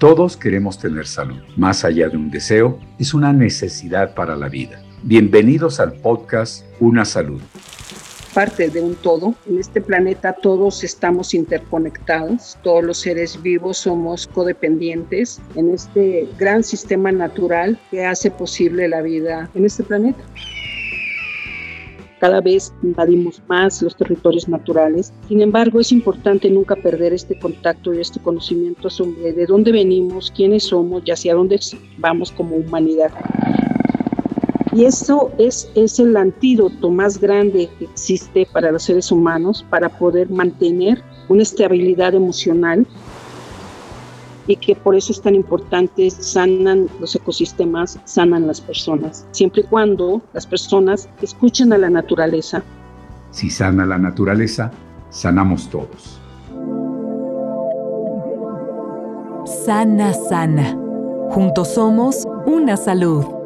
Todos queremos tener salud. Más allá de un deseo, es una necesidad para la vida. Bienvenidos al podcast Una Salud. Parte de un todo. En este planeta todos estamos interconectados, todos los seres vivos somos codependientes en este gran sistema natural que hace posible la vida en este planeta cada vez invadimos más los territorios naturales. Sin embargo, es importante nunca perder este contacto y este conocimiento sobre de dónde venimos, quiénes somos y hacia dónde vamos como humanidad. Y eso es, es el antídoto más grande que existe para los seres humanos para poder mantener una estabilidad emocional y que por eso es tan importante, sanan los ecosistemas, sanan las personas, siempre y cuando las personas escuchen a la naturaleza. Si sana la naturaleza, sanamos todos. Sana, sana. Juntos somos una salud.